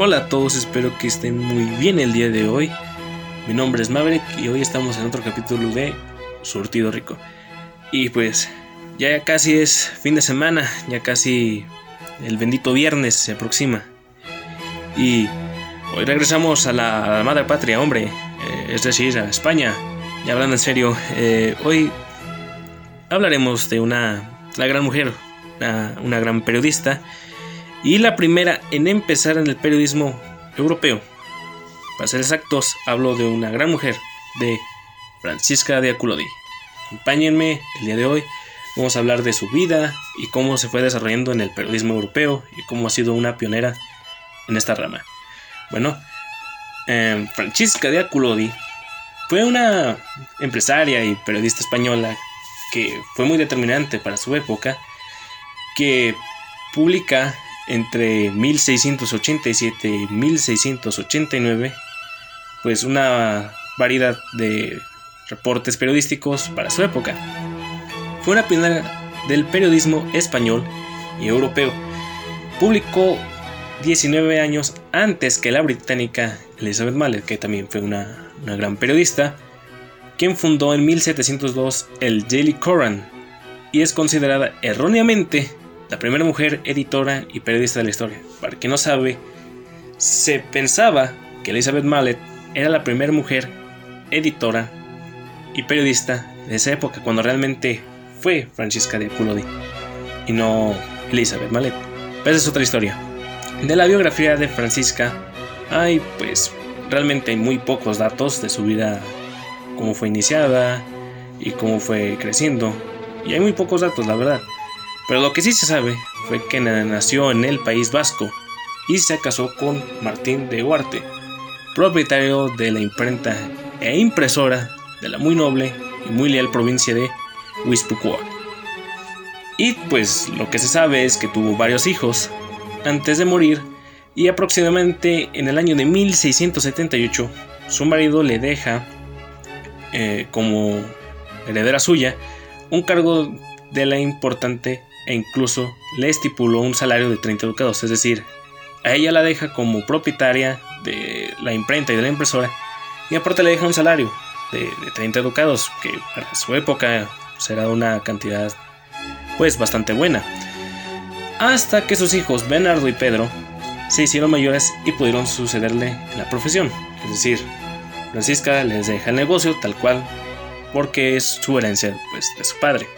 Hola a todos, espero que estén muy bien el día de hoy. Mi nombre es Maverick y hoy estamos en otro capítulo de Surtido Rico. Y pues ya casi es fin de semana, ya casi el bendito viernes se aproxima. Y hoy regresamos a la, madre patria, hombre, eh, es decir, a España. Y hablando en serio, eh, hoy hablaremos de una, la gran mujer, una gran periodista y la primera en empezar en el periodismo europeo. Para ser exactos, hablo de una gran mujer, de Francisca de Aculodi. Acompáñenme el día de hoy. Vamos a hablar de su vida y cómo se fue desarrollando en el periodismo europeo y cómo ha sido una pionera en esta rama. Bueno, eh, Francisca de Aculodi fue una empresaria y periodista española que fue muy determinante para su época, que publica entre 1687 y 1689, pues una variedad de reportes periodísticos para su época. Fue una pionera del periodismo español y europeo. Publicó 19 años antes que la británica Elizabeth Mallet, que también fue una, una gran periodista, quien fundó en 1702 el Daily Coran y es considerada erróneamente la primera mujer editora y periodista de la historia. Para quien no sabe, se pensaba que Elizabeth Mallet era la primera mujer editora y periodista de esa época, cuando realmente fue Francisca de Aculodi y no Elizabeth Mallet. Pero esa es otra historia. De la biografía de Francisca hay pues realmente muy pocos datos de su vida, cómo fue iniciada y cómo fue creciendo. Y hay muy pocos datos, la verdad. Pero lo que sí se sabe fue que nació en el País Vasco y se casó con Martín de Huarte, propietario de la imprenta e impresora de la muy noble y muy leal provincia de Huizpucua. Y pues lo que se sabe es que tuvo varios hijos antes de morir y aproximadamente en el año de 1678 su marido le deja eh, como heredera suya un cargo de la importante e incluso le estipuló un salario de 30 ducados, es decir, a ella la deja como propietaria de la imprenta y de la impresora y aparte le deja un salario de, 30 ducados, que para su época será una cantidad pues bastante buena. Hasta que sus hijos Bernardo y Pedro se hicieron mayores y pudieron sucederle en la profesión, es decir, Francisca les deja el negocio tal cual porque es su herencia pues, de su padre.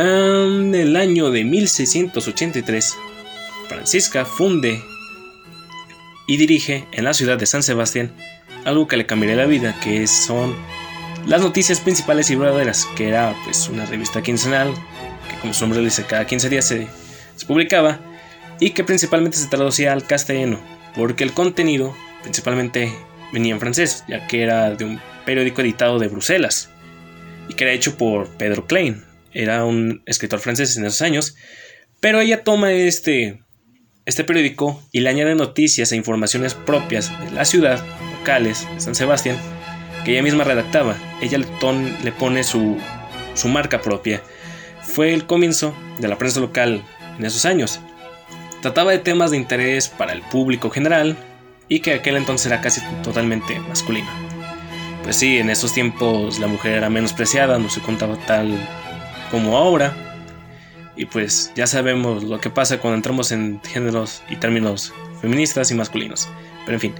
En el año de 1683, Francisca funde y dirige en la ciudad de San Sebastián algo que le cambiaría la vida, que son las noticias principales y verdaderas, que era pues una revista quincenal, que como su nombre dice, cada 15 días se, se publicaba, y que principalmente se traducía al castellano, porque el contenido principalmente venía en francés, ya que era de un periódico editado de Bruselas, y que era hecho por Pedro Klein, era un escritor francés en esos años, pero ella toma este, este periódico y le añade noticias e informaciones propias de la ciudad, locales, de San Sebastián, que ella misma redactaba. Ella le, le pone su, su marca propia. Fue el comienzo de la prensa local en esos años. Trataba de temas de interés para el público general y que aquel entonces era casi totalmente masculino. Pues sí, en esos tiempos la mujer era menospreciada, no se contaba tal como ahora. Y pues ya sabemos lo que pasa cuando entramos en géneros y términos feministas y masculinos. Pero en fin,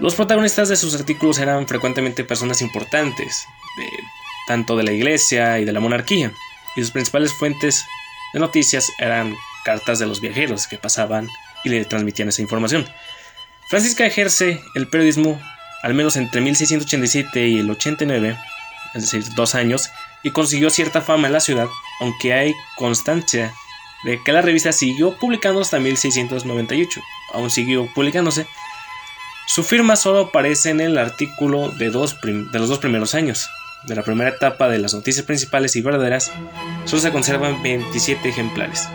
los protagonistas de sus artículos eran frecuentemente personas importantes, de, tanto de la iglesia y de la monarquía, y sus principales fuentes de noticias eran cartas de los viajeros que pasaban y le transmitían esa información. Francisca ejerce el periodismo al menos entre 1687 y el 89, es decir, dos años, y consiguió cierta fama en la ciudad, aunque hay constancia de que la revista siguió publicando hasta 1698, aún siguió publicándose. Su firma solo aparece en el artículo de, dos de los dos primeros años. De la primera etapa de las noticias principales y verdaderas, solo se conservan 27 ejemplares.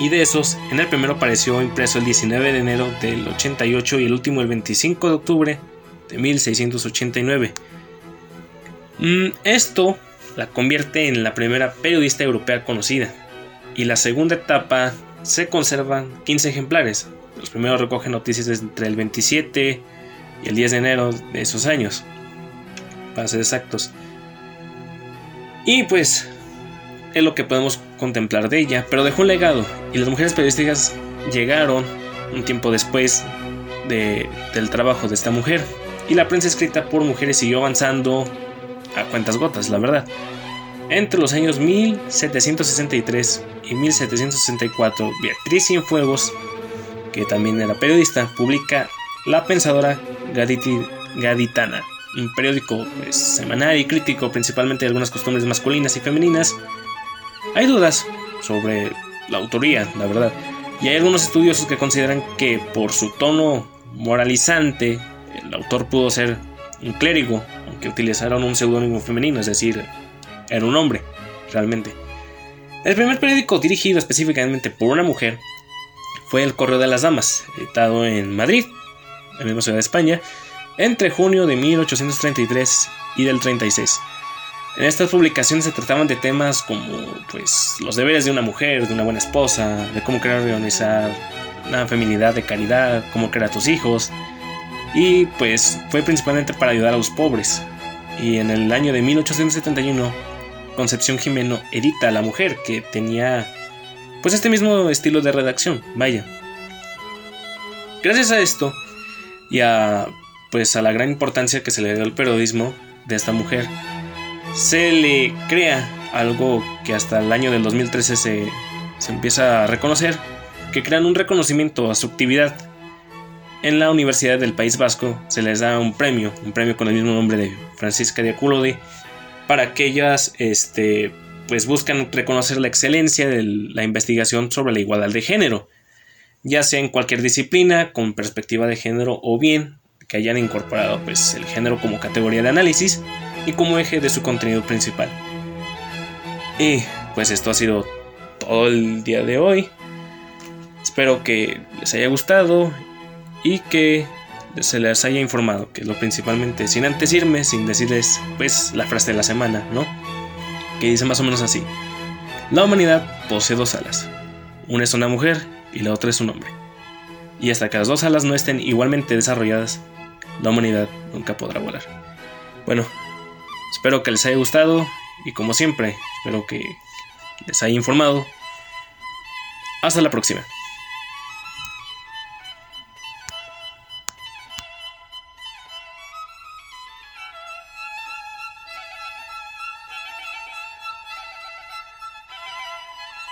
Y de esos, en el primero apareció impreso el 19 de enero del 88 y el último el 25 de octubre de 1689. Mm, esto la convierte en la primera periodista europea conocida. Y la segunda etapa se conservan 15 ejemplares, Los primeros recogen noticias entre el 27 y el 10 de enero de esos años, para ser exactos. Y pues es lo que podemos contemplar de ella, pero dejó un legado y las mujeres periodísticas llegaron un tiempo después del trabajo de esta mujer y la prensa escrita por mujeres siguió avanzando cuentas gotas, la verdad. Entre los años 1763 y 1764, Beatriz Cienfuegos, que también era periodista, publica La Pensadora Gaditana, un periódico pues, semanal y crítico principalmente de algunas costumbres masculinas y femeninas. Hay dudas sobre la autoría, la verdad, y hay algunos estudiosos que consideran que por su tono moralizante, el autor pudo ser un clérigo, aunque utilizaron un seudónimo femenino, es decir, era un hombre, realmente. El primer periódico dirigido específicamente por una mujer fue El Correo de las Damas, editado en Madrid, en la misma ciudad de España, entre junio de 1833 y del 36. En estas publicaciones se trataban de temas como pues los deberes de una mujer, de una buena esposa, de cómo crear y organizar una feminidad de caridad, cómo crear a tus hijos. Y pues fue principalmente para ayudar a los pobres. Y en el año de 1871 Concepción Jimeno edita a la mujer, que tenía pues este mismo estilo de redacción, vaya. Gracias a esto y a pues a la gran importancia que se le dio al periodismo de esta mujer, se le crea algo que hasta el año del 2013 se, se empieza a reconocer, que crean un reconocimiento a su actividad. En la Universidad del País Vasco se les da un premio, un premio con el mismo nombre de Francisca de Aculode, para que ellas este, pues buscan reconocer la excelencia de la investigación sobre la igualdad de género, ya sea en cualquier disciplina con perspectiva de género o bien que hayan incorporado pues, el género como categoría de análisis y como eje de su contenido principal. Y pues esto ha sido todo el día de hoy. Espero que les haya gustado y que se les haya informado, que lo principalmente, sin antes irme, sin decirles pues la frase de la semana, ¿no? Que dice más o menos así. La humanidad posee dos alas. Una es una mujer y la otra es un hombre. Y hasta que las dos alas no estén igualmente desarrolladas, la humanidad nunca podrá volar. Bueno, espero que les haya gustado y como siempre, espero que les haya informado. Hasta la próxima.